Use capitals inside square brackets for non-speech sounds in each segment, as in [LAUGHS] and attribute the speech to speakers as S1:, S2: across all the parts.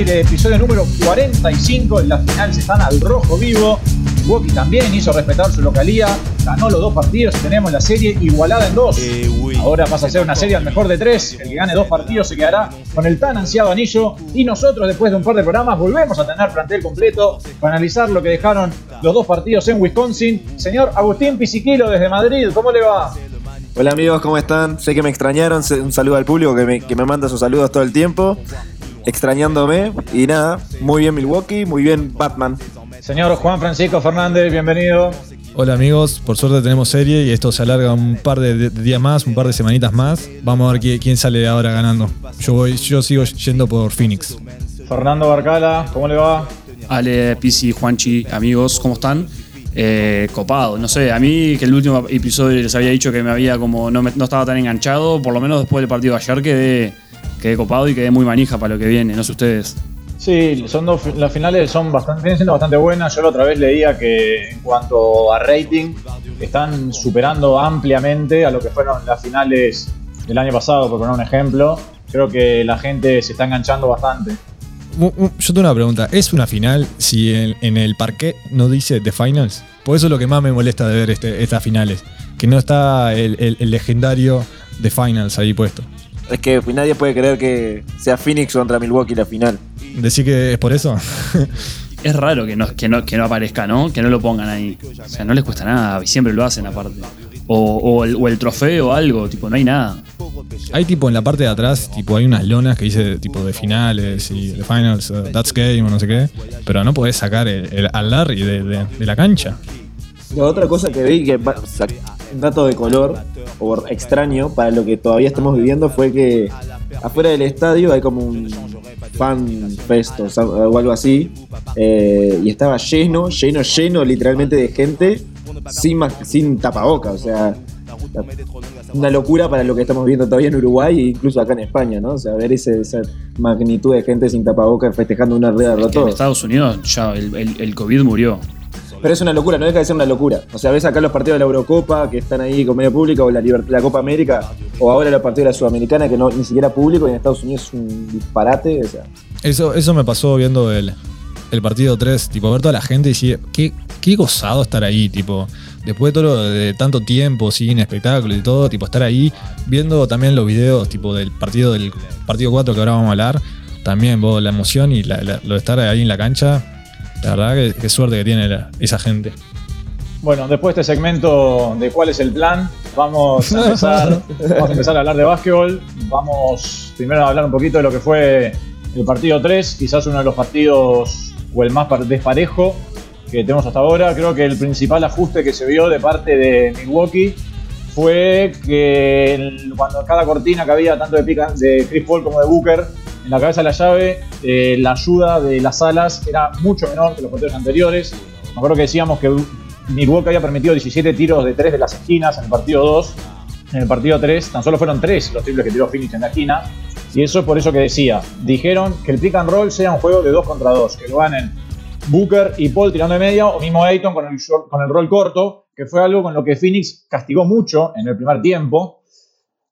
S1: aire, episodio número 45. En la final se están al rojo vivo. Milwaukee también hizo respetar su localía, ganó los dos partidos y tenemos la serie igualada en dos. Ahora pasa a ser una serie al mejor de tres. El que gane dos partidos se quedará con el tan ansiado anillo. Y nosotros, después de un par de programas, volvemos a tener plantel completo para analizar lo que dejaron los dos partidos en Wisconsin. Señor Agustín Pisiquilo desde Madrid, ¿cómo le va?
S2: Hola amigos, ¿cómo están? Sé que me extrañaron, un saludo al público que me, que me manda sus saludos todo el tiempo, extrañándome y nada, muy bien Milwaukee, muy bien Batman.
S1: Señor Juan Francisco Fernández, bienvenido.
S3: Hola amigos, por suerte tenemos serie y esto se alarga un par de días más, un par de semanitas más. Vamos a ver quién sale ahora ganando. Yo voy, yo sigo yendo por Phoenix.
S1: Fernando Barcala, ¿cómo le va?
S4: Ale, Pisi, Juanchi, amigos, ¿cómo están? Eh, copado, no sé, a mí que el último episodio les había dicho que me había como no, no estaba tan enganchado, por lo menos después del partido de ayer quedé, quedé copado y quedé muy manija para lo que viene, no sé ustedes.
S1: Sí, son dos, las finales son bastante, vienen siendo bastante buenas. Yo la otra vez leía que en cuanto a rating están superando ampliamente a lo que fueron las finales del año pasado, por poner un ejemplo. Creo que la gente se está enganchando bastante.
S3: Yo tengo una pregunta. ¿Es una final si en, el parquet no dice The Finals? Por eso es lo que más me molesta de ver este, estas finales. Que no está el, el legendario The Finals ahí puesto.
S2: Es que nadie puede creer que sea Phoenix contra Milwaukee la final.
S3: ¿Decir que es por eso? [LAUGHS]
S4: es raro que no, que, no, que no aparezca, ¿no? Que no lo pongan ahí. O sea, no les cuesta nada, y siempre lo hacen aparte. O, el, trofeo o algo, tipo, no hay nada.
S3: Hay tipo en la parte de atrás, tipo, hay unas lonas que dice tipo de finales y de finals, uh, that's game o no sé qué. Pero no podés sacar el, al Larry de, la cancha.
S2: La otra cosa que vi, que dato de color, o extraño, para lo que todavía estamos viviendo, fue que afuera del estadio hay como un fan fest o, algo así. Eh, y estaba lleno, lleno, lleno literalmente de gente sin, sin tapaboca. O sea, una locura para lo que estamos viendo todavía en Uruguay e incluso acá en España, ¿no? O sea, ver esa magnitud de gente sin tapaboca festejando una rueda de
S4: En Estados Unidos ya el, el COVID murió.
S2: Pero es una locura, no deja de ser una locura. O sea, ves acá los partidos de la Eurocopa que están ahí con medio público, o la, la Copa América, o ahora los partidos de la Sudamericana que no ni siquiera público y en Estados Unidos es un disparate. O sea.
S3: Eso, eso me pasó viendo el, el partido 3, tipo, ver toda la gente y decir, qué, qué gozado estar ahí, tipo, después de todo de tanto tiempo, sin espectáculo y todo, tipo, estar ahí, viendo también los videos, tipo, del partido del partido 4 que ahora vamos a hablar, también, vos, la emoción y lo de estar ahí en la cancha, la verdad, qué, suerte que tiene esa gente.
S1: Bueno, después de este segmento de cuál es el plan, vamos a empezar, [LAUGHS] vamos a, empezar a hablar de básquetbol. Vamos primero a hablar un poquito de lo que fue el partido 3, quizás uno de los partidos o el más desparejo que tenemos hasta ahora. Creo que el principal ajuste que se vio de parte de Milwaukee fue que cuando cada cortina que había, tanto de, de Chris Paul como de Booker, en la cabeza de la llave, eh, la ayuda de las alas era mucho menor que los partidos anteriores. Me acuerdo que decíamos que Milwaukee había permitido 17 tiros de 3 de las esquinas en el partido 2. En el partido 3 tan solo fueron 3 los triples que tiró Phoenix en la esquina. Y eso es por eso que decía, dijeron que el pick and roll sea un juego de 2 contra 2, que lo ganen Booker y Paul tirando de media o mismo Ayton con el, con el rol corto, que fue algo con lo que Phoenix castigó mucho en el primer tiempo.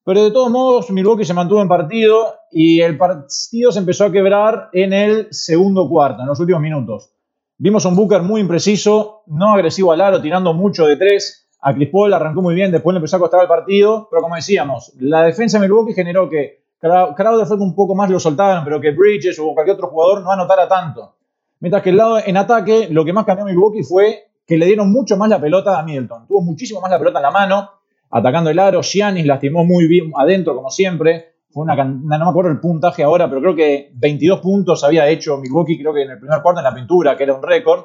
S1: Pero de todos modos, Milwaukee se mantuvo en partido y el partido se empezó a quebrar en el segundo cuarto, en los últimos minutos. Vimos un Booker muy impreciso, no agresivo al aro, tirando mucho de tres. A Chris Paul arrancó muy bien, después le empezó a costar el partido, pero como decíamos, la defensa de Milwaukee generó que Crowder fue un poco más lo soltaron, pero que Bridges o cualquier otro jugador no anotara tanto. Mientras que el lado en ataque, lo que más cambió a Milwaukee fue que le dieron mucho más la pelota a Middleton. Tuvo muchísimo más la pelota en la mano, atacando el aro. Giannis lastimó muy bien adentro, como siempre. Fue una, no me acuerdo el puntaje ahora, pero creo que 22 puntos había hecho Milwaukee, creo que en el primer cuarto en la pintura, que era un récord.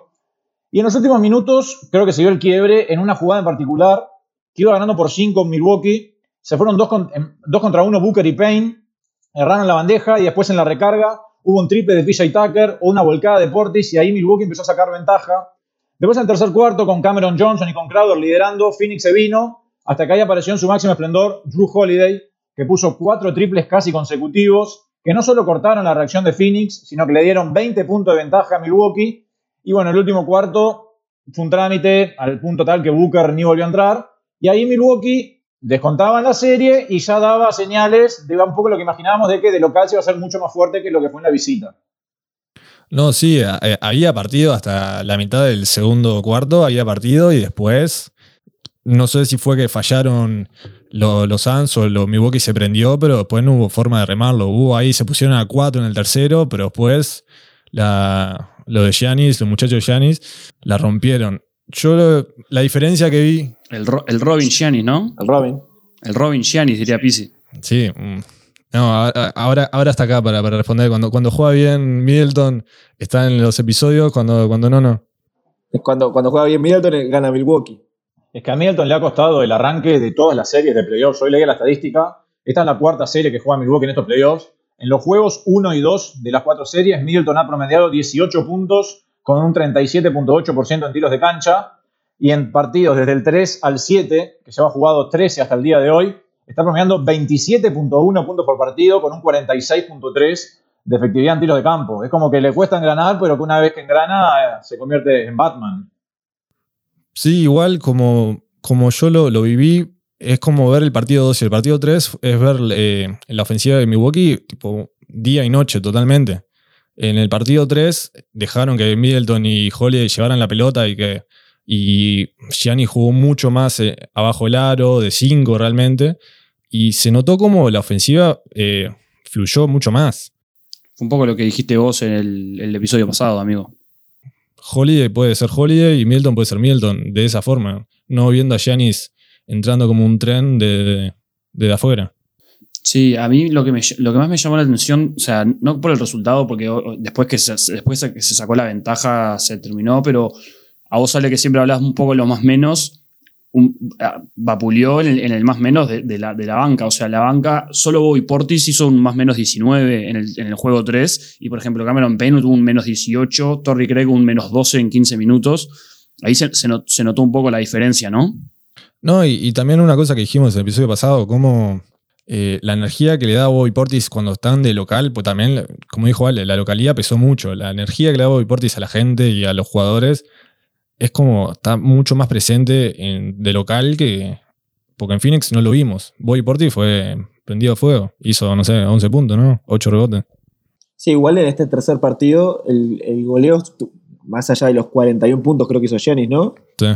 S1: Y en los últimos minutos, creo que se dio el quiebre en una jugada en particular, que iba ganando por 5 Milwaukee. Se fueron 2 contra 1 Booker y Payne, erraron la bandeja y después en la recarga hubo un triple de PJ Tucker o una volcada de Portis y ahí Milwaukee empezó a sacar ventaja. Después en el tercer cuarto, con Cameron Johnson y con Crowder liderando, Phoenix se vino hasta que ahí apareció en su máximo esplendor Drew Holiday, que puso cuatro triples casi consecutivos, que no solo cortaron la reacción de Phoenix, sino que le dieron 20 puntos de ventaja a Milwaukee. Y bueno, el último cuarto fue un trámite al punto tal que Booker ni volvió a entrar. Y ahí Milwaukee descontaban la serie y ya daba señales de un poco lo que imaginábamos de que de local se iba a ser mucho más fuerte que lo que fue en la visita.
S3: No, sí, eh, había partido hasta la mitad del segundo cuarto, había partido y después, no sé si fue que fallaron los, los Suns o lo Milwaukee se prendió, pero después no hubo forma de remarlo. Hubo ahí, se pusieron a cuatro en el tercero, pero después la, lo de Giannis, los muchachos de Giannis, la rompieron. Yo la diferencia que vi.
S4: El, el Robin Giannis, ¿no?
S2: El Robin.
S4: El Robin Giannis, diría Pisi.
S3: Sí. Mm. No, ahora, ahora está acá para, para responder. Cuando, cuando juega bien Middleton, está en los episodios, cuando, cuando no, no.
S2: Cuando, cuando juega bien Middleton, gana Milwaukee.
S1: Es que a Middleton le ha costado el arranque de todas las series de playoffs. Hoy leí la estadística. Esta es la cuarta serie que juega Milwaukee en estos playoffs. En los juegos 1 y 2 de las cuatro series, Middleton ha promediado 18 puntos con un 37.8% en tiros de cancha. Y en partidos desde el 3 al 7, que se ha jugado 13 hasta el día de hoy, está promediando 27.1 puntos por partido con un 46.3 de efectividad en tiros de campo. Es como que le cuesta engranar, pero que una vez que engrana eh, se convierte en Batman.
S3: Sí, igual como, como yo lo, lo viví, es como ver el partido 2 y el partido 3 es ver eh, la ofensiva de Milwaukee tipo día y noche totalmente. En el partido 3 dejaron que Middleton y Holiday llevaran la pelota y que y Gianni jugó mucho más eh, abajo el aro, de 5 realmente, y se notó como la ofensiva eh, fluyó mucho más.
S4: Fue un poco lo que dijiste vos en el, episodio pasado, amigo.
S3: Holiday puede ser Holiday y Middleton puede ser Middleton, de esa forma, no viendo a Giannis entrando como un tren de, de, afuera.
S4: Sí, a mí lo que, lo que más me llamó la atención, o sea, no por el resultado, porque después que después que se sacó la ventaja se terminó, pero a vos sale que siempre hablas un poco lo más menos, vapuleó en el, más menos de, la, banca. O sea, la banca, solo Bobby Portis hizo un más menos 19 en el, juego 3. Y por ejemplo, Cameron Payne tuvo un menos 18, Torrey Craig un menos 12 en 15 minutos. Ahí se, notó un poco la diferencia, ¿no?
S3: No, y, también una cosa que dijimos en el episodio pasado, como eh, la energía que le da Bobby Portis cuando están de local, pues también, como dijo Ale, la localidad pesó mucho. La energía que le da Bobby Portis a la gente y a los jugadores es como, está mucho más presente en, de local que. Porque en Phoenix no lo vimos. Boy Porti fue prendido a fuego. Hizo, no sé, 11 puntos, ¿no? 8 rebotes.
S2: Sí, igual en este tercer partido, el, el goleo, más allá de los 41 puntos, creo que hizo Jennings, ¿no?
S3: Sí.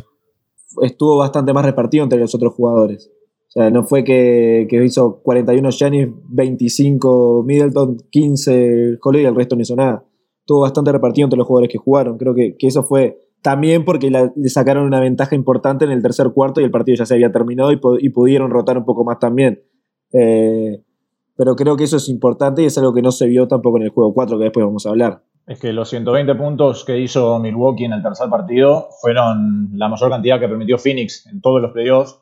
S2: Estuvo bastante más repartido entre los otros jugadores. O sea, no fue que, que hizo 41 Jennings, 25 Middleton, 15 Holiday y el resto no hizo nada. Estuvo bastante repartido entre los jugadores que jugaron. Creo que, que eso fue también porque le sacaron una ventaja importante en el tercer cuarto y el partido ya se había terminado y, pudieron rotar un poco más también. Eh, pero creo que eso es importante y es algo que no se vio tampoco en el juego 4, que después vamos a hablar.
S1: Es que los 120 puntos que hizo Milwaukee en el tercer partido fueron la mayor cantidad que permitió Phoenix en todos los playoffs.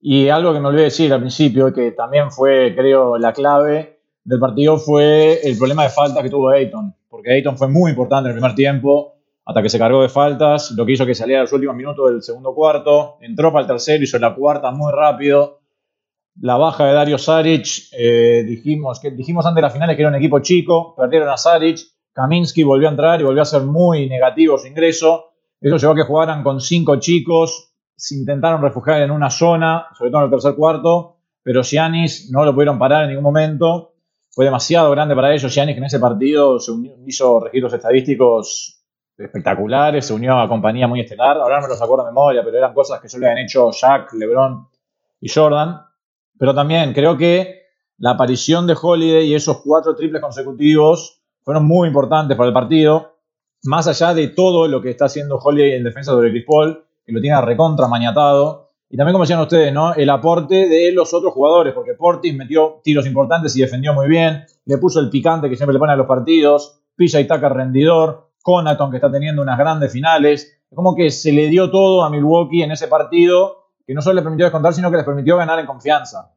S1: Y algo que me olvidé decir al principio, que también fue, creo, la clave del partido, fue el problema de falta que tuvo Ayton. Porque Ayton fue muy importante en el primer tiempo hasta que se cargó de faltas, lo que hizo que saliera a los últimos minutos del segundo cuarto, entró para el tercero, hizo la cuarta muy rápido. La baja de Dario Saric, eh, dijimos, que, dijimos antes de las finales que era un equipo chico, perdieron a Saric, Kaminsky volvió a entrar y volvió a ser muy negativo su ingreso. Eso llevó a que jugaran con cinco chicos, se intentaron refugiar en una zona, sobre todo en el tercer cuarto, pero Giannis no lo pudieron parar en ningún momento. Fue demasiado grande para ellos. Giannis que en ese partido se hizo registros estadísticos espectaculares, se unió a compañía muy estelar. Ahora no me los acuerdo de memoria, pero eran cosas que solo habían hecho Jack, LeBron y Jordan. Pero también creo que la aparición de Holiday y esos cuatro triples consecutivos fueron muy importantes para el partido. Más allá de todo lo que está haciendo Holiday en defensa sobre Chris Paul, que lo tiene recontra maniatado. Y también, como decían ustedes, ¿no? el aporte de los otros jugadores, porque Portis metió tiros importantes y defendió muy bien. Le puso el picante que siempre le pone a los partidos. Pilla y taca rendidor. Conaton, que está teniendo unas grandes finales. Como que se le dio todo a Milwaukee en ese partido, que no solo le permitió descontar, sino que les permitió ganar en confianza.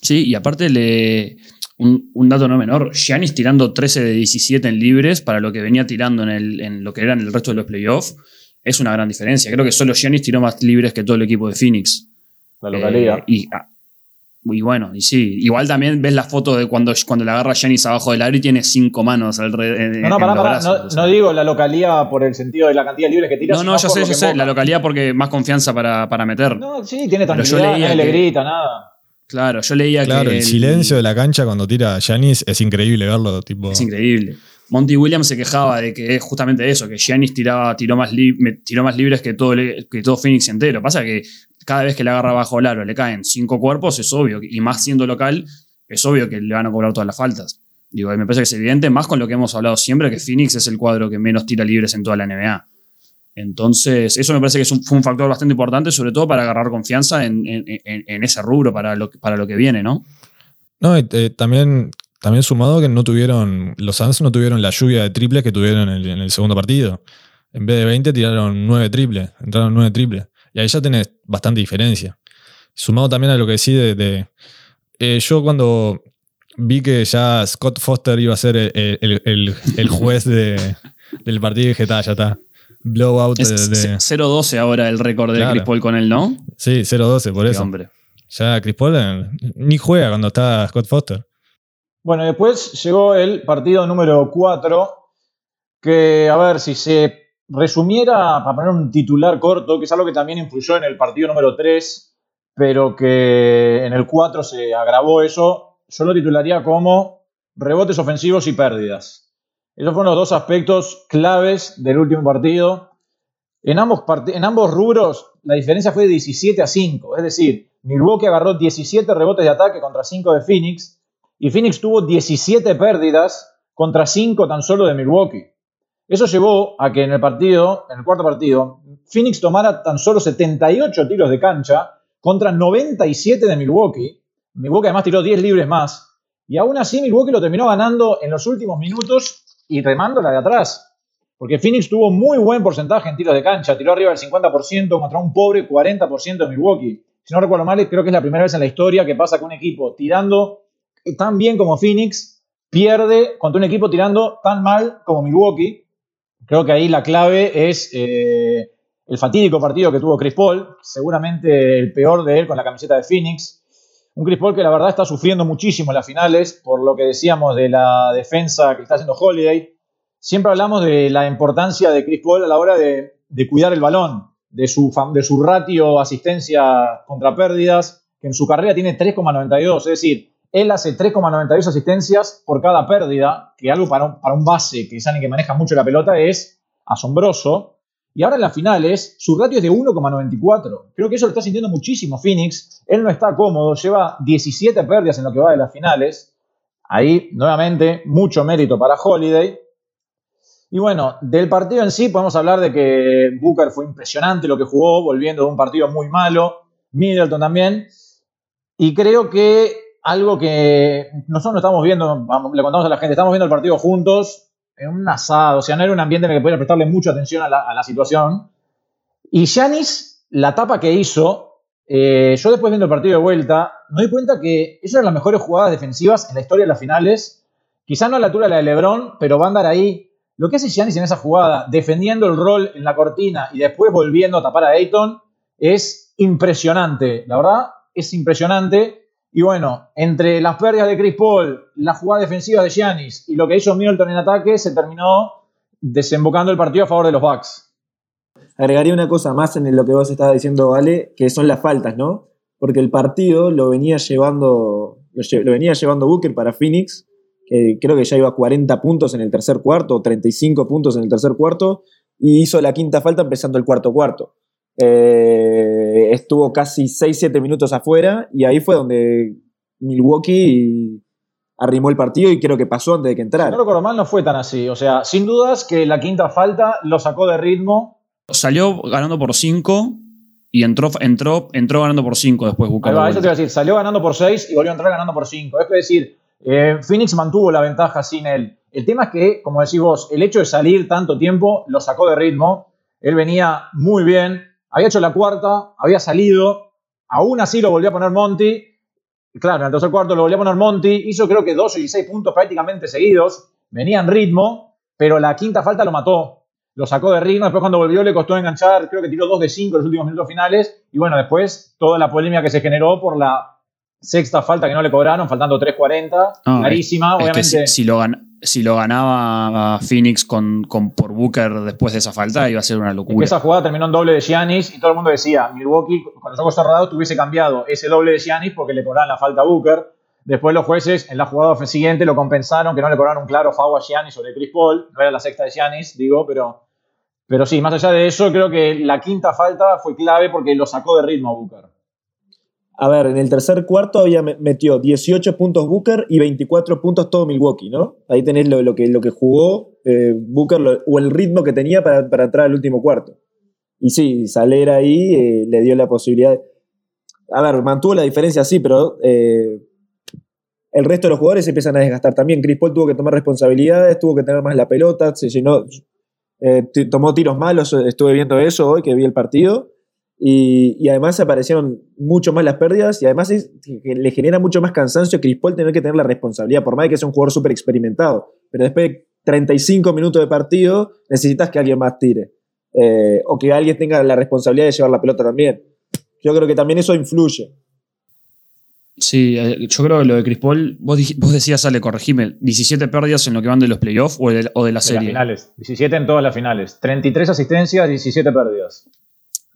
S4: Sí, y aparte le. Un, dato no menor, Giannis tirando 13 de 17 en libres para lo que venía tirando en, lo que eran el resto de los playoffs, es una gran diferencia. Creo que solo Giannis tiró más libres que todo el equipo de Phoenix.
S1: La localidad.
S4: Eh, y, ah, Y bueno, y sí, igual también ves la foto de cuando, cuando le agarra a Janis abajo del aro y tiene cinco manos alrededor.
S1: No, no, pará, pará. No, no, digo la localidad por el sentido de la cantidad de libres que tira.
S4: No, no, yo sé, yo sé. La localidad porque más confianza para, para meter.
S1: No, sí, tiene tranquilidad, nadie le grita, nada.
S4: Claro, yo leía
S3: claro,
S4: que.
S3: el silencio de la cancha cuando tira Janis es increíble verlo. Tipo...
S4: Es increíble. Monty Williams se quejaba de que es justamente eso, que Giannis tiraba, tiró, más tiró más libres que todo, que todo Phoenix entero. Pasa que cada vez que le agarra bajo el aro le caen cinco cuerpos, es obvio, y más siendo local, es obvio que le van a cobrar todas las faltas. Digo, me parece que es evidente, más con lo que hemos hablado siempre, que Phoenix es el cuadro que menos tira libres en toda la NBA. Entonces, eso me parece que es un, fue un factor bastante importante, sobre todo para agarrar confianza en, ese rubro para lo, para lo que viene, ¿no?
S3: No, eh, también, también sumado que no tuvieron, los Suns no tuvieron la lluvia de triples que tuvieron en el, segundo partido. En vez de 20 tiraron 9 triples, entraron 9 triples. Y ahí ya tenés bastante diferencia. Sumado también a lo que decís de... Eh, yo cuando vi que ya Scott Foster iba a ser el, juez del partido, dije, está, ya está blowout
S4: de. 0-12 ahora el récord de Chris Paul con él, ¿no?
S3: Sí, 0-12, por eso. Hombre. Ya Chris Paul eh, ni juega cuando está Scott Foster.
S1: Bueno, después llegó el partido número 4, que a ver si se resumiera, para poner un titular corto, que es algo que también influyó en el partido número 3, pero que en el 4 se agravó eso, yo lo titularía como rebotes ofensivos y pérdidas. Esos fueron los dos aspectos claves del último partido. En ambos, ambos rubros la diferencia fue de 17 a 5. Es decir, Milwaukee agarró 17 rebotes de ataque contra 5 de Phoenix y Phoenix tuvo 17 pérdidas contra 5 tan solo de Milwaukee. Eso llevó a que en el partido, en el cuarto partido, Phoenix tomara tan solo 78 tiros de cancha contra 97 de Milwaukee. Milwaukee además tiró 10 libres más. Y aún así Milwaukee lo terminó ganando en los últimos minutos y remando la de atrás. Porque Phoenix tuvo muy buen porcentaje en tiros de cancha, tiró arriba del 50% contra un pobre 40% de Milwaukee. Si no recuerdo mal, creo que es la primera vez en la historia que pasa que un equipo tirando tan bien como Phoenix pierde contra un equipo tirando tan mal como Milwaukee. Creo que ahí la clave es eh, el fatídico partido que tuvo Chris Paul, seguramente el peor de él con la camiseta de Phoenix. Un Chris Paul que la verdad está sufriendo muchísimo en las finales, por lo que decíamos de la defensa que está haciendo Holiday. Siempre hablamos de la importancia de Chris Paul a la hora de, cuidar el balón, de su, de su ratio asistencia contra pérdidas, que en su carrera tiene 3,92, es decir, él hace 3,92 asistencias por cada pérdida, que algo para un, base que sabe que maneja mucho la pelota es asombroso. Y ahora en las finales, su ratio es de 1,94. Creo que eso lo está sintiendo muchísimo Phoenix. Él no está cómodo, lleva 17 pérdidas en lo que va de las finales. Ahí, nuevamente, mucho mérito para Holiday. Y bueno, del partido en sí podemos hablar de que Booker fue impresionante lo que jugó, volviendo de un partido muy malo. Middleton también. Y creo que algo que nosotros no estamos viendo, le contamos a la gente, estamos viendo el partido juntos en un asado, o sea, no era un ambiente en el que podía prestarle mucha atención a la, situación. Y Yanis, la tapa que hizo, eh, yo después viendo el partido de vuelta, me doy cuenta que es una de las mejores jugadas defensivas en la historia de las finales. Quizá no a la altura de la de LeBron, pero va a andar ahí. Lo que hace Giannis en esa jugada, defendiendo el rol en la cortina y después volviendo a tapar a Ayton, es impresionante. La verdad, es impresionante. Y bueno, entre las pérdidas de Chris Paul, la jugada defensiva de Giannis y lo que hizo Middleton en ataque, se terminó desembocando el partido a favor de los Bucks.
S2: Agregaría una cosa más en lo que vos estabas diciendo, Ale, que son las faltas, ¿no? Porque el partido lo venía llevando, lo, venía llevando Booker para Phoenix, que creo que ya iba a 40 puntos en el tercer cuarto, o 35 puntos en el tercer cuarto, y hizo la quinta falta empezando el cuarto cuarto. Eh, estuvo casi 6-7 minutos afuera y ahí fue donde Milwaukee arrimó el partido y creo que pasó antes de que entrara.
S1: no recuerdo mal, no fue tan así. O sea, sin dudas que la quinta falta lo sacó de ritmo.
S4: Salió ganando por 5 y entró, entró, entró ganando por 5 después
S1: Ahí va, eso te iba a decir, salió ganando por 6 y volvió a entrar ganando por 5. Es decir, eh, Phoenix mantuvo la ventaja sin él. El tema es que, como decís vos, el hecho de salir tanto tiempo lo sacó de ritmo. Él venía muy bien, había hecho la cuarta, había salido, aún así lo volvió a poner Monty. Claro, en el tercer cuarto lo volvió a poner Monty, hizo creo que 12 y 6 puntos prácticamente seguidos, venía en ritmo, pero la quinta falta lo mató. Lo sacó de ritmo, después cuando volvió le costó enganchar, creo que tiró 2 de 5 en los últimos minutos finales, y bueno, después toda la polémica que se generó por la sexta falta que no le cobraron, faltando 3.40.
S4: No,
S1: clarísima,
S4: es que
S1: obviamente.
S4: si, si lo gan- si lo ganaba Phoenix con, con- por Booker después de esa falta, iba a ser una
S1: Es que
S4: locura.
S1: esa jugada terminó en doble de Giannis y todo el mundo decía, Milwaukee con los ojos cerrados tuviese cambiado ese doble de Giannis porque le cobraban la falta a Booker. Después los jueces en la jugada siguiente lo compensaron, que no le cobraron un claro foul a Giannis sobre Chris Paul. No era la sexta de Giannis, digo, pero, pero sí, más allá de eso, creo que la quinta falta fue clave porque lo sacó de ritmo a Booker.
S2: A ver, en el tercer cuarto había me- metió 18 puntos Booker y 24 puntos todo Milwaukee, ¿no? Ahí tenés lo, que, lo que jugó eh, Booker o el ritmo que tenía para, para entrar al último cuarto. Y sí, Saler ahí eh, le dio la posibilidad. A ver, mantuvo la diferencia, sí, pero eh, el resto de los jugadores empiezan a desgastar también. Chris Paul tuvo que tomar responsabilidades, tuvo que tener más la pelota, se llenó, tomó tiros malos, estuve viendo eso hoy que vi el partido. Y, y además aparecieron mucho más las pérdidas y además es- que le genera mucho más cansancio a Chris Paul tener que tener la responsabilidad, por más de que sea un jugador súper experimentado. Pero después de 35 minutos de partido necesitas que alguien más tire. Eh, o que alguien tenga la responsabilidad de llevar la pelota también. Yo creo que también eso influye.
S4: Sí, eh, yo creo que lo de Chris Paul, vos, decías, Ale, corregime, 17 pérdidas en lo que van de los playoffs o de, o de la
S1: En las
S4: serie.
S1: finales. 17 en todas las finales. 33 asistencias, 17 pérdidas.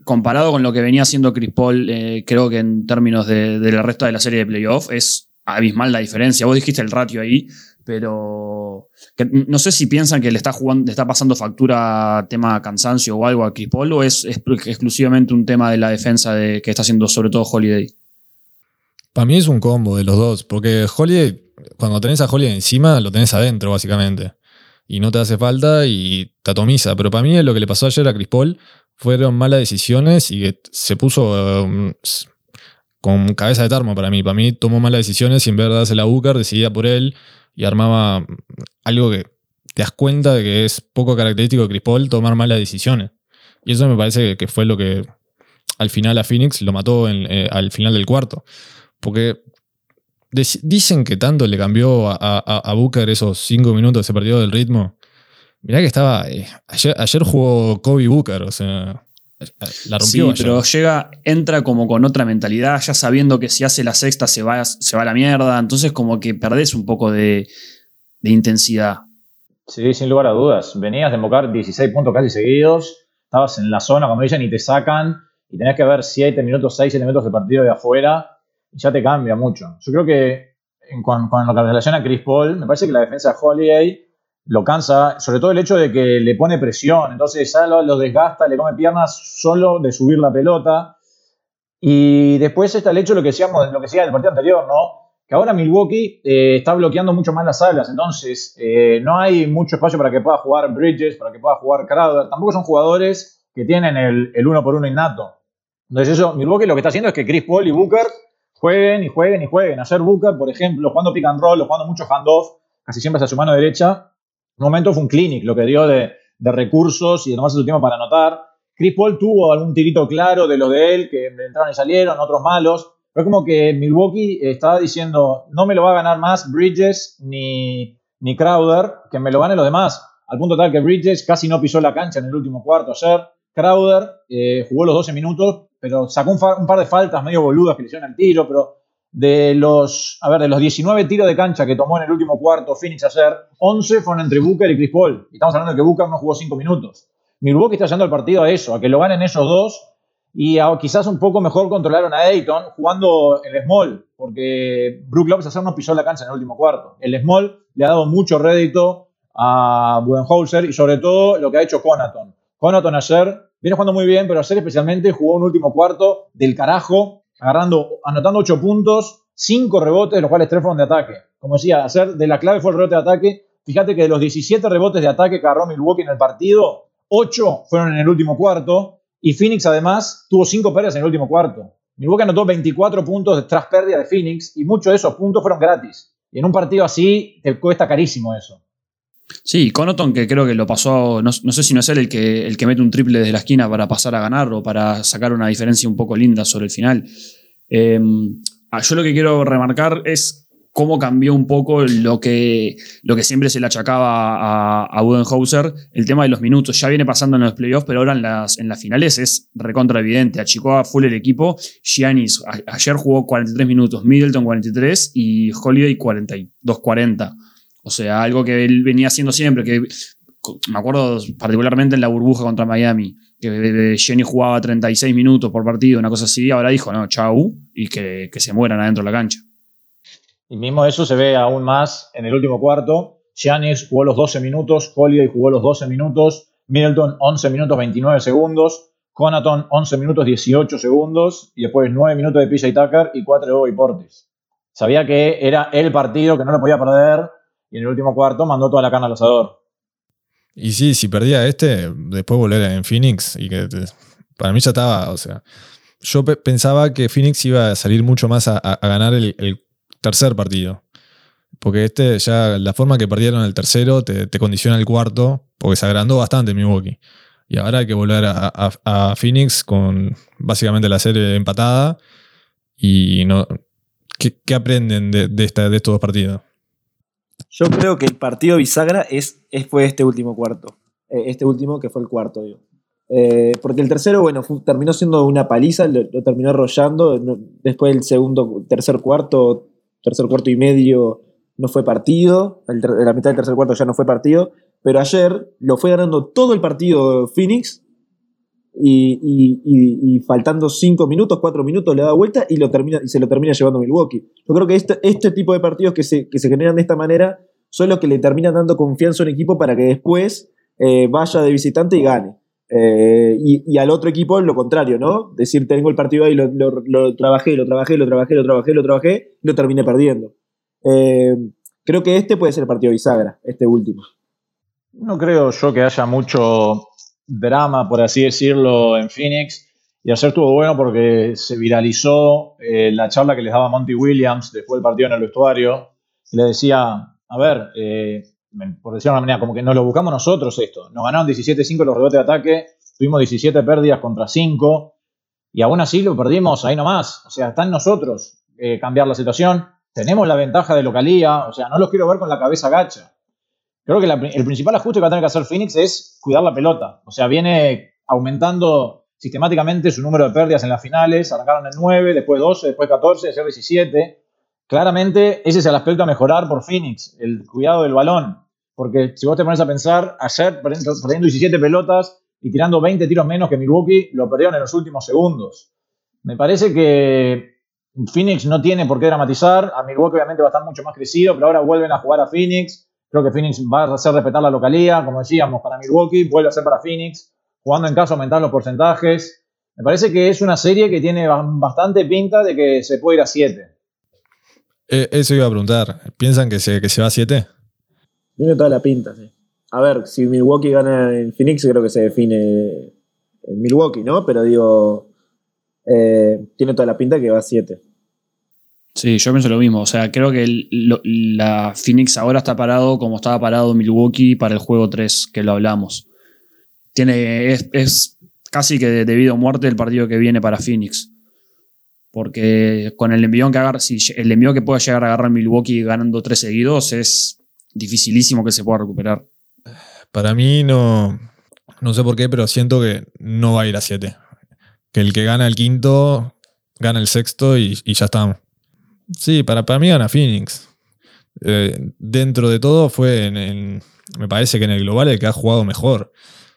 S4: Comparado con lo que venía haciendo Chris Paul, eh, creo que en términos de, de la resta de la serie de playoffs es abismal la diferencia. Vos dijiste el ratio ahí, pero no sé si piensan que le está jugando, le está pasando factura tema cansancio o algo a Chris Paul o es, es exclusivamente un tema de la defensa de, que está haciendo sobre todo Holiday.
S3: Para mí es un combo de los dos, porque Holiday, cuando tenés a Holiday encima, lo tenés adentro, básicamente. Y no te hace falta y te atomiza. Pero para mí lo que le pasó ayer a Chris Paul fueron malas decisiones y que se puso um, con cabeza de tarmo para mí. Para mí tomó malas decisiones y en vez de dársela a Booker, decidía por él y armaba mm, algo que te das cuenta de que es poco característico de Chris Paul tomar malas decisiones. Y eso me parece que fue lo que al final a Phoenix lo mató eh, al final del cuarto. Porque dicen que tanto le cambió a, a- a Booker esos cinco minutos, se perdió del ritmo. Mirá que estaba. eh, ayer, ayer jugó Kobe Booker, o sea. La
S4: Sí,
S3: rompió ayer.
S4: pero llega, entra como con otra mentalidad, ya sabiendo que si hace la sexta se va, se va a la mierda, entonces como que perdés un poco de, de intensidad.
S1: Sí, sin lugar a dudas. Venías de invocar 16 puntos casi seguidos. Estabas en la zona, como dicen, y te sacan. Y tenés que ver 7 minutos, 6, 7 minutos de partido de afuera. Y ya te cambia mucho. Yo creo que en cuan- con, lo que relaciona a Chris Paul, me parece que la defensa de Holiday lo cansa. Sobre todo el hecho de que le pone presión. Entonces ya lo, lo desgasta, le come piernas solo de subir la pelota. Y después está el hecho de lo que decíamos, lo que decía partido anterior, ¿no? que ahora Milwaukee eh, está bloqueando mucho más las alas, entonces eh, no hay mucho espacio para que pueda jugar Bridges, para que pueda jugar Crowder, tampoco son jugadores que tienen el, el uno por uno innato. Entonces eso, Milwaukee lo que está haciendo es que Chris Paul y Booker jueguen y jueguen y jueguen. Ayer Booker, por ejemplo, jugando pick and roll, jugando mucho handoff, casi siempre hacia su mano derecha, un momento fue un clinic lo que dio de, recursos y de tomarse su tiempo para anotar. Chris Paul tuvo algún tirito claro de los de él, que entraron y salieron, otros malos, pero es como que Milwaukee estaba diciendo, no me lo va a ganar más Bridges ni, ni Crowder, que me lo ganen los demás. Al punto tal que Bridges casi no pisó la cancha en el último cuarto ayer. Crowder eh, jugó los 12 minutos, pero sacó un, par de faltas medio boludas que le hicieron el tiro, pero de los, a ver, de los 19 tiros de cancha que tomó en el último cuarto Phoenix ayer, 11 fueron entre Booker y Chris Paul. Y estamos hablando de que Booker no jugó 5 minutos. Milwaukee está yendo al partido a eso, a que lo ganen esos dos y a, quizás un poco mejor controlaron a Ayton jugando el small, porque Brook Lopez ayer no pisó la cancha en el último cuarto. El small le ha dado mucho rédito a Budenholzer y sobre todo lo que ha hecho Conaton. Conaton ayer viene jugando muy bien, pero ayer especialmente jugó un último cuarto del carajo, agarrando, anotando 8 puntos, 5 rebotes, de los cuales 3 fueron de ataque. Como decía, ayer de la clave fue el rebote de ataque. Fíjate que de los 17 rebotes de ataque que agarró Milwaukee en el partido, 8 fueron en el último cuarto. Y Phoenix además tuvo 5 pérdidas en el último cuarto. Milwaukee anotó 24 puntos tras pérdida de Phoenix y muchos de esos puntos fueron gratis. Y en un partido así te cuesta carísimo eso.
S4: Sí, Conoton que creo que lo pasó, no, sé si no es él el que, el que mete un triple desde la esquina para pasar a ganar o para sacar una diferencia un poco linda sobre el final. Eh, ah, yo lo que quiero remarcar es cómo cambió un poco lo que, lo que siempre se le achacaba a, a Budenhauser, el tema de los minutos. Ya viene pasando en los playoffs, pero ahora en las, en las finales es recontra evidente. Achicó a full el equipo. Giannis ayer jugó 43 minutos, Middleton 43 y Holiday 42-40. O sea, algo que él venía haciendo siempre, que me acuerdo particularmente en la burbuja contra Miami, que Jenny jugaba 36 minutos por partido, una cosa así, ahora dijo, no, chau, y que, que se mueran adentro de la cancha.
S1: Y mismo eso se ve aún más en el último cuarto. Giannis jugó los 12 minutos, Holiday jugó los 12 minutos, Middleton 11 minutos 29 segundos, Conaton 11 minutos 18 segundos y después 9 minutos de PJ Tucker y 4 de Bobby Portis. Sabía que era el partido que no lo podía perder en el último cuarto mandó toda la carne al asador.
S3: Y sí, si perdía este, después volver en Phoenix y que para mí ya estaba, o sea, yo pensaba que Phoenix iba a salir mucho más a, ganar el, tercer partido. Porque este ya la forma que perdieron el tercero te, condiciona el cuarto, porque se agrandó bastante Milwaukee. Y ahora hay que volver a, Phoenix con básicamente la serie empatada. Y no. ¿Qué, aprenden de, de, esta, de estos dos partidos?
S2: Yo creo que el partido bisagra es, fue este último cuarto. Eh, este último que fue el cuarto, digo. Eh, porque el tercero, bueno, terminó siendo una paliza, lo, terminó arrollando. después del segundo, tercer cuarto, tercer cuarto y medio no fue partido, la mitad del tercer cuarto ya no fue partido, pero ayer lo fue ganando todo el partido Phoenix y, faltando cinco minutos, cuatro minutos le da vuelta y, lo se lo termina llevando Milwaukee. Yo creo que este, este tipo de partidos que se, que se generan de esta manera son los que le terminan dando confianza a un equipo para que después eh, vaya de visitante y gane. Eh, y, al otro equipo lo contrario, ¿no? Decir, tengo el partido ahí, lo, lo, trabajé, lo trabajé, lo trabajé, lo trabajé, lo trabajé, lo terminé perdiendo. Eh, creo que este puede ser el partido bisagra, este último.
S1: No creo yo que haya mucho drama, por así decirlo, en Phoenix. Y ayer estuvo bueno porque se viralizó eh, la charla que les daba Monty Williams después del partido en el vestuario. Y le decía, a ver, por decirlo de una manera, como que nos lo buscamos nosotros esto. Nos ganaron 17-5 los rebotes de ataque, tuvimos 17 pérdidas contra 5, y aún así lo perdimos ahí nomás. O sea, está en nosotros eh, cambiar la situación. Tenemos la ventaja de localía, o sea, no los quiero ver con la cabeza gacha. Creo que el principal ajuste que va a tener que hacer Phoenix es cuidar la pelota. O sea, viene aumentando sistemáticamente su número de pérdidas en las finales. Arrancaron en 9, después 12, después 14, después 17. Claramente ese es el aspecto a mejorar por Phoenix, el cuidado del balón. Porque si vos te pones a pensar, ayer perdiendo 17 pelotas y tirando 20 tiros menos que Milwaukee, lo perdieron en los últimos segundos. Me parece que Phoenix no tiene por qué dramatizar. A Milwaukee obviamente va a estar mucho más crecido, pero ahora vuelven a jugar a Phoenix. Creo que Phoenix va a hacer respetar la localía, como decíamos, para Milwaukee, vuelve a ser para Phoenix. Jugando en casa, aumentar los porcentajes. Me parece que es una serie que tiene bastante pinta de que se puede ir a 7.
S3: Eh, eso iba a preguntar. ¿Piensan que se, que se va a 7?
S2: Tiene toda la pinta, sí. A ver, si Milwaukee gana en Phoenix, creo que se define en Milwaukee, ¿no? Pero digo, eh, tiene toda la pinta que va a 7.
S4: Sí, yo pienso lo mismo. O sea, creo que la Phoenix ahora está parado como estaba parado Milwaukee para el juego 3, que lo hablamos. Tiene, es, casi que debido a muerte el partido que viene para Phoenix. Porque con el envión que agarra, si el envío que pueda llegar a agarrar Milwaukee ganando tres seguidos es dificilísimo que se pueda recuperar.
S3: Para mí no, no sé por qué, pero siento que no va a ir a 7. Que el que gana el quinto, gana el sexto y, ya estamos. Sí, para, para mí gana Phoenix. Eh, dentro de todo fue en, me parece que en el global el que ha jugado mejor.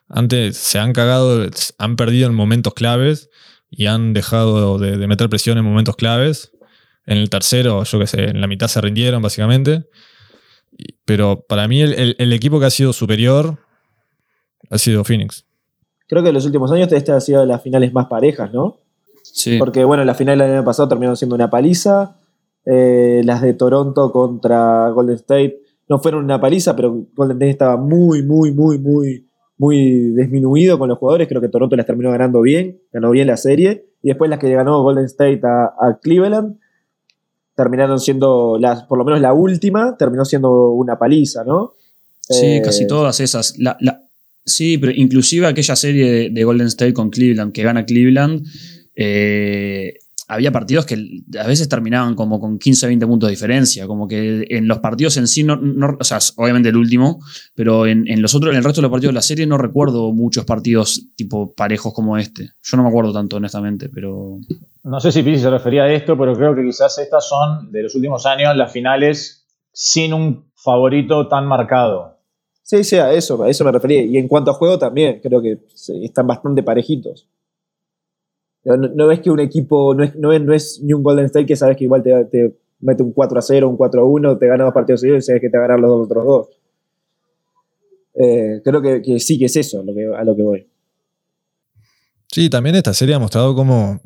S3: Antes se han cagado, han perdido en momentos claves y han dejado de, de meter presión en momentos claves. En el tercero, yo qué sé, en la mitad se rindieron básicamente. Pero para mí el, equipo que ha sido superior ha sido Phoenix.
S2: Creo que en los últimos años este ha sido de las finales más parejas, ¿no?
S4: Sí.
S2: Porque bueno, las finales del año pasado terminaron siendo una paliza. Eh, las de Toronto contra Golden State no fueron una paliza, pero Golden State estaba muy, muy, muy, muy, muy disminuido con los jugadores. Creo que Toronto las terminó ganando bien, ganó bien la serie. Y después las que ganó Golden State a Cleveland terminaron siendo, las, por lo menos la última, terminó siendo una paliza, ¿no?
S4: Sí, eh, casi todas esas. La, sí, pero inclusive aquella serie de, Golden State con Cleveland, que gana Cleveland, eh, había partidos que a veces terminaban como con 15, 20 puntos de diferencia. Como que en los partidos en sí, no, no- o sea, obviamente el último, pero en, en los otros, en el resto de los partidos de la serie no recuerdo muchos partidos tipo parejos como este. Yo no me acuerdo tanto, honestamente, pero.
S1: No sé si Pizzi se refería a esto, pero creo que quizás estas son de los últimos años las finales sin un favorito tan marcado.
S2: Sí, sí, a eso, a eso me refería. Y en cuanto a juego también, creo que están bastante parejitos. No, no- ves que un equipo, no es, no, es, no es ni un Golden State que sabes que igual te, te mete un 4 a 0, un 4 a 1, te gana dos partidos seguidos y sabes que te ganar los otros dos. Eh, creo que, sí que es eso a lo que voy.
S3: Sí, también esta serie ha mostrado cómo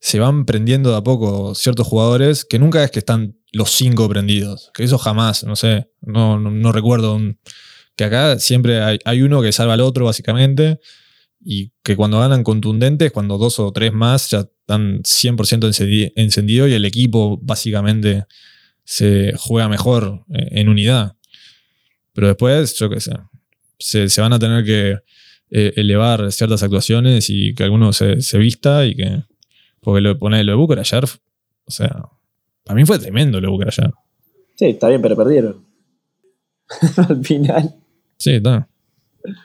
S3: se van prendiendo de a poco ciertos jugadores que nunca es que están los cinco prendidos. Que eso jamás, no sé, no, no, recuerdo. que acá siempre hay uno que salva al otro, básicamente, y que cuando ganan contundentes, cuando dos o tres más ya están 100% encendi- encendidos y el equipo básicamente se juega mejor eh, en unidad. Pero después, yo qué sé, se, se van a tener que eh, elevar ciertas actuaciones y que alguno se, se vista y que. Porque lo pone lo de Booker ayer, o sea, para mí fue tremendo lo de Booker ayer.
S2: Sí, está bien, pero perdieron. [LAUGHS] Al final.
S3: Sí, está.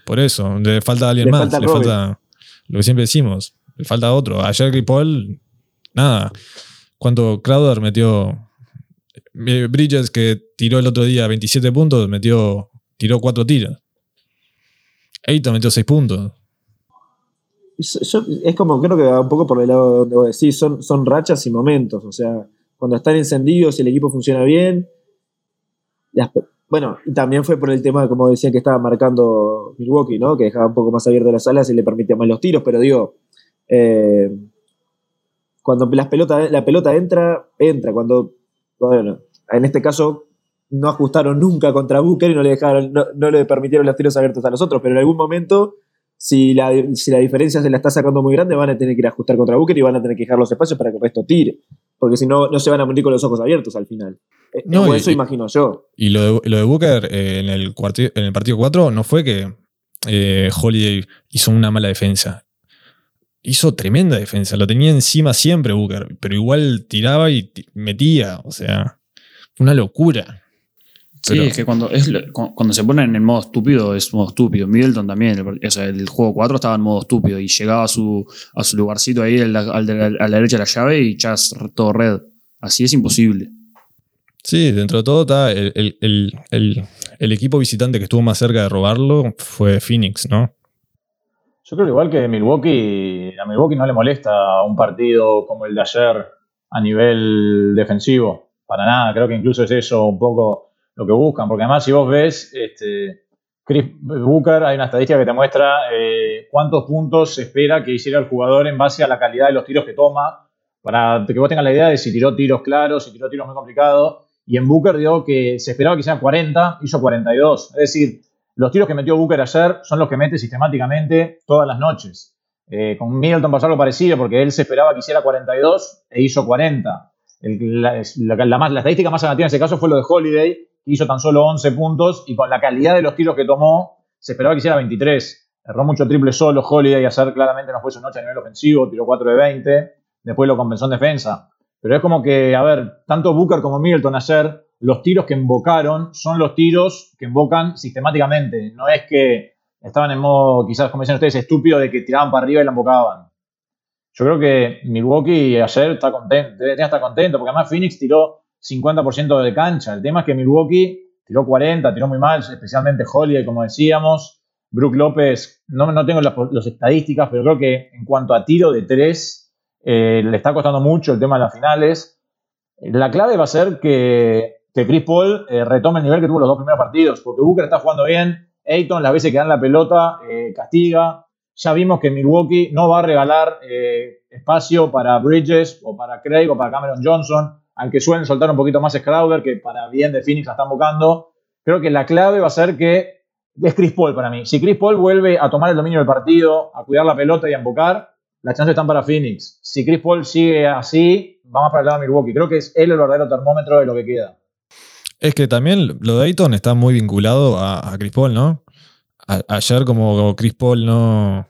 S3: Por eso, le falta alguien
S2: Le
S3: más,
S2: falta
S3: le falta lo que siempre decimos, le falta otro. Ayer Paul, nada. Cuando Crowder metió. eh, Bridges, que tiró el otro día 27 puntos, metió, tiró 4 tiros. Ayton metió 6 puntos.
S2: Yo- es como, creo que va un poco por el lado donde vos decís, son, son rachas y momentos. O sea, cuando están encendidos y el equipo funciona bien. las bueno, y también fue por el tema, como decían, que estaba marcando Milwaukee, ¿no? Que dejaba un poco más abiertas las alas y le permitía más los tiros, pero digo, eh, cuando las pelotas, la pelota entra, entra. Cuando, bueno, en este caso no ajustaron nunca contra Booker y no le dejaron, no, le permitieron los tiros abiertos a los otros, pero en algún momento si la, si la diferencia se la está sacando muy grande, van a tener que ir a ajustar contra Booker y van a tener que dejar los espacios para que el resto tire. Porque si no, no se van a morir con los ojos abiertos al final. Eh,
S3: No, y-
S2: eso imagino yo.
S3: Y lo de, lo de Booker eh, en, el en el partido 4 no fue que eh, Holiday hizo una mala defensa. Hizo tremenda defensa. Lo tenía encima siempre Booker. Pero igual tiraba y metía. O sea, una locura.
S4: Sí,
S3: Pero-
S4: es que cuando, es, cuando se ponen en modo estúpido, es modo estúpido. Middleton también, el, o sea, el juego 4 estaba en modo estúpido y llegaba a su, a su lugarcito ahí al- al de la- a la derecha de la llave y chas, todo red. Así es imposible.
S3: Sí, dentro de todo está el, el- el- el- el equipo visitante que estuvo más cerca de robarlo fue Phoenix, ¿no?
S1: Yo creo que igual que Milwaukee, a Milwaukee no le molesta un partido como el de ayer a nivel defensivo. Para nada, creo que incluso es eso un poco lo que buscan. Porque además, si vos ves, este, Chris Booker, hay una estadística que te muestra eh, cuántos puntos se espera que hiciera el jugador en base a la calidad de los tiros que toma. Para que vos tengas la idea de si tiró tiros claros, si tiró tiros muy complicados. Y en Booker dio que se esperaba que hicieran 40, hizo 42. Es decir, los tiros que metió Booker ayer son los que mete sistemáticamente todas las noches. Eh, con Middleton pasó algo parecido porque él se esperaba que hiciera 42 e hizo 40. El- la, la- la la estadística más llamativa en ese caso fue lo de Holiday, que hizo tan solo 11 puntos y con la calidad de los tiros que tomó se esperaba que hiciera 23. Erró mucho triple solo Holiday y ayer claramente no fue su noche a nivel ofensivo, tiró 4 de 20, después lo compensó en defensa. Pero es como que, a ver, tanto Booker como Middleton ayer, los tiros que invocaron son los tiros que invocan sistemáticamente. No es que estaban en modo, quizás como dicen ustedes, estúpido de que tiraban para arriba y la invocaban. Yo creo que Milwaukee ayer está contento, debería estar contento, porque además Phoenix tiró 50% de cancha. El tema es que Milwaukee tiró 40, tiró muy mal, especialmente Holiday, como decíamos. Brook López, no, no tengo las, estadísticas, pero creo que en cuanto a tiro de tres, eh, le está costando mucho el tema de las finales. La clave va a ser que, Chris Paul eh, retome el nivel que tuvo los dos primeros partidos, porque Booker está jugando bien, Ayton las veces que dan la pelota eh, castiga. Ya vimos que Milwaukee no va a regalar espacio para Bridges o para Craig o para Cameron Johnson, aunque suelen soltar un poquito más Crowder, que para bien de Phoenix la están buscando. Creo que la clave va a ser que es Chris Paul para mí. Si Chris Paul vuelve a tomar el dominio del partido, a cuidar la pelota y a embocar, las chances están para Phoenix. Si Chris Paul sigue así, vamos para el lado de Milwaukee. Creo que es él el verdadero termómetro de lo que queda.
S3: Es que también lo de Ayton está muy vinculado a, Chris Paul, ¿no? Ayer como Chris Paul no,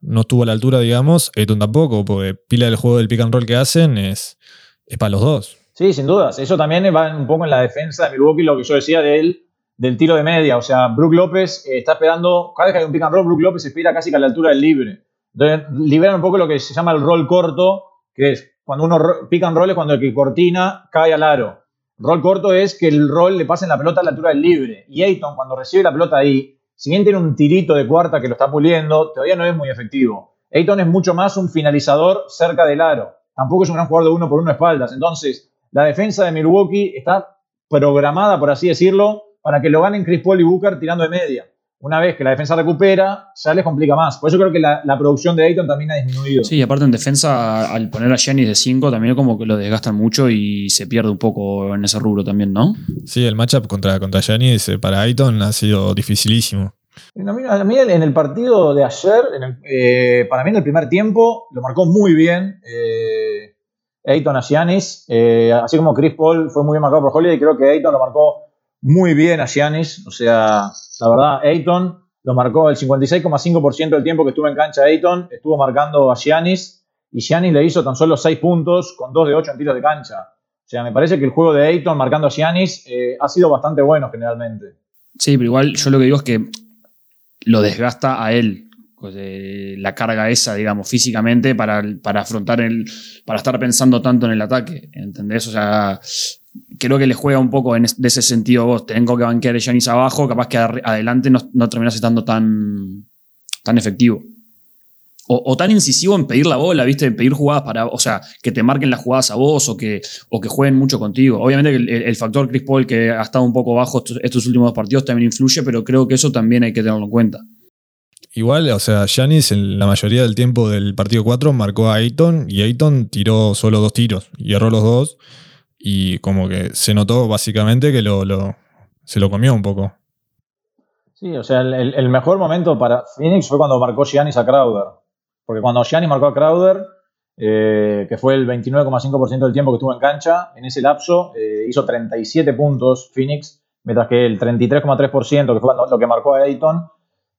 S3: no estuvo a la altura, digamos. Ayton tampoco, porque pila del juego del pick and roll que hacen es, es para los dos.
S1: Sí, sin dudas. Eso también va un poco en la defensa de Milwaukee, lo que yo decía de él, del tiro de media. O sea, Brook López eh, está esperando, cada vez que hay un pick and roll, Brook López espera casi que a la altura del libre. Entonces, liberan un poco lo que se llama el rol corto, que es cuando uno pick and roll es cuando el que cortina cae al aro. Rol corto es que el rol le pasen la pelota a la altura del libre. Y Ayton, cuando recibe la pelota ahí, si bien tiene un tirito de cuarta que lo está puliendo, todavía no es muy efectivo. Ayton es mucho más un finalizador cerca del aro. Tampoco es un gran jugador de uno por uno espaldas. Entonces, la defensa de Milwaukee está programada, por así decirlo, para que lo ganen Chris Paul y Booker tirando de media. Una vez que la defensa recupera, ya les complica más. Por eso creo que la, la producción de Ayton también ha disminuido.
S4: Sí, y aparte en defensa, al poner a Giannis de 5, también como que lo desgastan mucho y se pierde un poco en ese rubro también, ¿no?
S3: Sí, el matchup contra, contra Giannis eh, para Ayton ha sido dificilísimo.
S1: A mí, a mí en el partido de ayer, en el- eh, para mí en el primer tiempo, lo marcó muy bien eh, Ayton a Giannis. eh, así como Chris Paul fue muy bien marcado por Holiday, creo que Ayton lo marcó muy bien a Giannis. O sea, la verdad, Ayton lo marcó el 56,5% del tiempo que estuvo en cancha Ayton, estuvo marcando a Giannis y Giannis le hizo tan solo 6 puntos con 2 de 8 en tiros de cancha. O sea, me parece que el juego de Ayton marcando a Giannis eh, ha sido bastante bueno generalmente.
S4: Sí, pero igual yo lo que digo es que lo desgasta a él. Pues, eh, la carga esa, digamos, físicamente para, para afrontar el. para estar pensando tanto en el ataque. ¿Entendés? O sea, creo que le juega un poco en de ese sentido vos. Tengo que banquear a Giannis abajo, capaz que adelante no, no terminás estando tan, tan efectivo. O, tan incisivo en pedir la bola, ¿viste? En pedir jugadas para. O sea, que te marquen las jugadas a vos o que, o que jueguen mucho contigo. Obviamente el, el factor Chris Paul, que ha estado un poco bajo estos últimos dos partidos, también influye, pero creo que eso también hay que tenerlo en cuenta.
S3: Igual, o sea, Giannis en la mayoría del tiempo del partido 4 marcó a Ayton y Ayton tiró solo dos tiros y erró los dos. Y como que se notó básicamente que lo, lo- se lo comió un poco.
S1: Sí, o sea, el, mejor momento para Phoenix fue cuando marcó Giannis a Crowder. Porque cuando Giannis marcó a Crowder, eh, que fue el 29,5% del tiempo que estuvo en cancha, en ese lapso eh, hizo 37 puntos Phoenix, mientras que el 33,3% que fue lo que marcó a Ayton,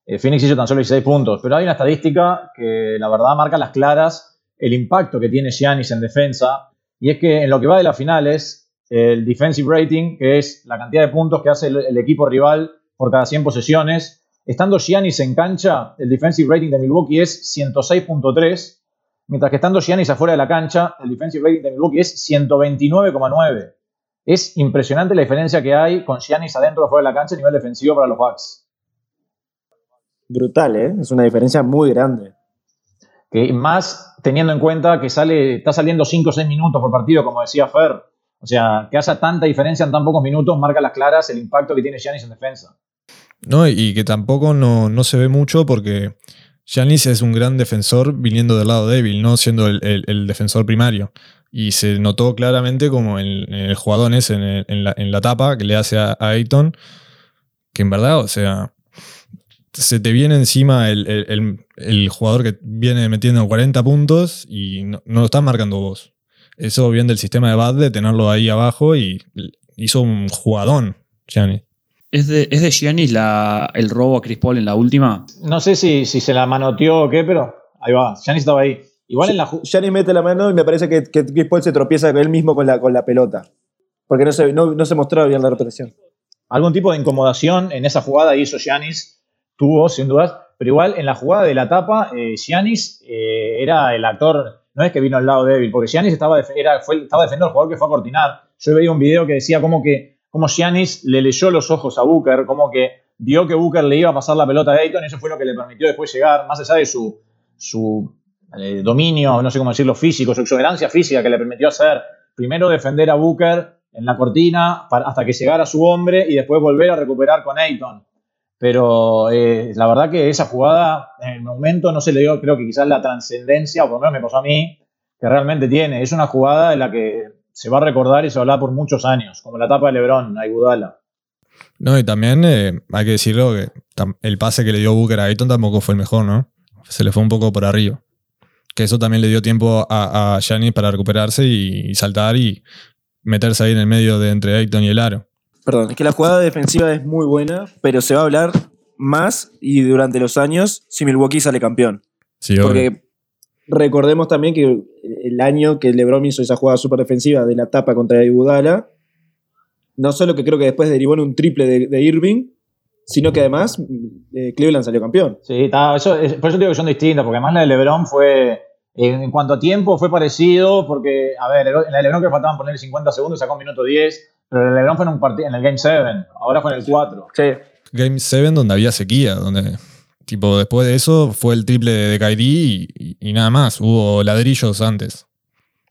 S1: eh, Phoenix hizo tan solo 16 puntos. Pero hay una estadística que la verdad marca las claras el impacto que tiene Giannis en defensa, y es que en lo que va de las finales, el defensive rating, que es la cantidad de puntos que hace el, equipo rival por cada 100 posesiones, estando Giannis en cancha, el defensive rating de Milwaukee es 106.3, mientras que estando Giannis afuera de la cancha, el defensive rating de Milwaukee es 129,9. Es impresionante la diferencia que hay con Giannis adentro o afuera de la cancha a nivel defensivo para los Bucks.
S2: Brutal, ¿eh? Es una diferencia muy grande.
S1: Que más teniendo en cuenta que sale, está saliendo 5 o 6 minutos por partido, como decía Fer. O sea, que haya tanta diferencia en tan pocos minutos marca las claras el impacto que tiene Giannis en defensa.
S3: ¿no? Y que tampoco no, no se ve mucho porque Giannis es un gran defensor viniendo del lado débil, no siendo el, el- el defensor primario. Y se notó claramente como en, en el jugador ese, en, el- en la, en la tapa que le hace a, a Ayton, que en verdad, o sea, se te viene encima el, el- el- el jugador que viene metiendo 40 puntos y no, no lo estás marcando vos. Eso viene del sistema de Bad de tenerlo ahí abajo y hizo un jugadón, Giannis.
S4: ¿Es de, es de Giannis la, el robo a Chris Paul en la última?
S1: No sé si, si se la manoteó o qué, pero ahí va. Giannis estaba ahí. Igual en la
S2: Giannis mete la mano y me parece que, que Chris Paul se tropieza él mismo con la, con la pelota. Porque no se, no, no se mostraba bien la repetición.
S1: algún tipo de incomodación en esa jugada hizo Giannis, tuvo sin dudas, pero igual en la jugada de la tapa, eh, eh, era el actor, no es que vino al lado débil, porque Giannis estaba, era, fue, estaba defendiendo al jugador que fue a cortinar. Yo veía un video que decía como que como Giannis le leyó los ojos a Booker, como que vio que Booker le iba a pasar la pelota a Ayton, y eso fue lo que le permitió después llegar, más allá de su, su eh, dominio, no sé cómo decirlo, físico, su exuberancia física que le permitió hacer primero defender a Booker en la cortina hasta que llegara su hombre y después volver a recuperar con Ayton. Pero eh, la verdad que esa jugada en el momento no se le dio, creo que quizás la trascendencia, o por lo menos me pasó a mí, que realmente tiene. Es una jugada en la que se va a recordar y se va a hablar por muchos años, como la tapa de Lebron a Iguodala.
S3: No, y también eh, hay que decirlo que el pase que le dio Booker a Ayton tampoco fue el mejor, ¿no? Se le fue un poco por arriba. Que eso también le dio tiempo a, Giannis para recuperarse y, y saltar y meterse ahí en el medio de entre Ayton y el aro.
S2: Perdón, es que la jugada defensiva es muy buena, pero se va a hablar más y durante los años si Milwaukee sale campeón.
S3: Sí, obvio.
S2: Porque recordemos también que el año que LeBron hizo esa jugada súper defensiva de la tapa contra Iguodala, no solo que creo que después derivó en un triple de, de Irving, sino que además eh, Cleveland salió campeón.
S1: Sí, está, eso, es- por eso digo que son distintas, porque además la de LeBron fue, en, en cuanto a tiempo, fue parecido, porque, a ver, en la de LeBron que faltaban poner 50 segundos, sacó un minuto 10, pero de LeBron fue en, un partido en el Game 7, ahora fue en el 4.
S2: Sí.
S3: Game 7 donde había sequía, donde tipo después de eso fue el triple de Kyrie y, nada más, hubo ladrillos antes.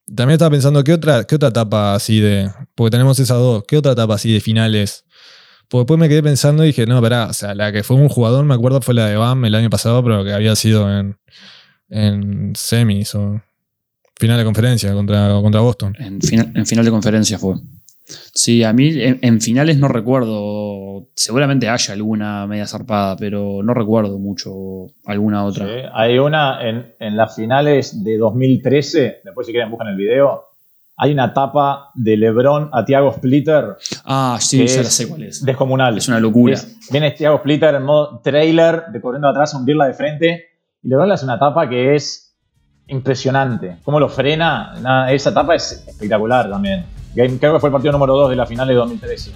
S3: También estaba pensando, ¿qué otra, ¿qué otra etapa así de...? Porque tenemos esas dos, ¿qué otra etapa así de finales? Porque después me quedé pensando y dije, no, pará, o sea, la que fue un jugador, me acuerdo, fue la de Bam el año pasado, pero que había sido en, en semis o final de conferencia contra, contra Boston.
S4: En final, en final de conferencia fue. Sí, a mí en, en finales no recuerdo. Seguramente haya alguna media zarpada, pero no recuerdo mucho alguna otra.
S1: Sí, Hay una en, en las finales de 2013, después si quieren buscan el video, hay una tapa de LeBron a Thiago Splitter
S4: Ah, sí, ya la sé cuál es.
S1: descomunal.
S4: Es una locura.
S1: Es- viene Thiago Splitter en modo trailer, de corriendo atrás a hundirla de frente, y LeBron le hace una tapa que es impresionante. Cómo lo frena, nada, esa tapa es espectacular también. Game- creo que fue el partido número 2 de la final de 2013.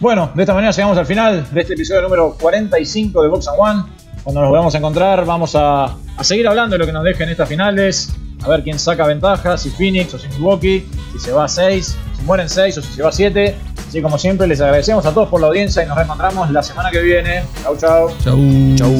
S1: Bueno, de esta manera llegamos al final de este episodio número 45 de Box and One. Cuando nos volvamos a encontrar, vamos a, a seguir hablando de lo que nos dejen estas finales. A ver quién saca ventaja, si Phoenix o si Milwaukee, si se va a 6, si mueren 6 o si se va a 7. Así como siempre, les agradecemos a todos por la audiencia y nos reencontramos la semana que viene. Chau, chau.
S3: Chau.
S4: Chau.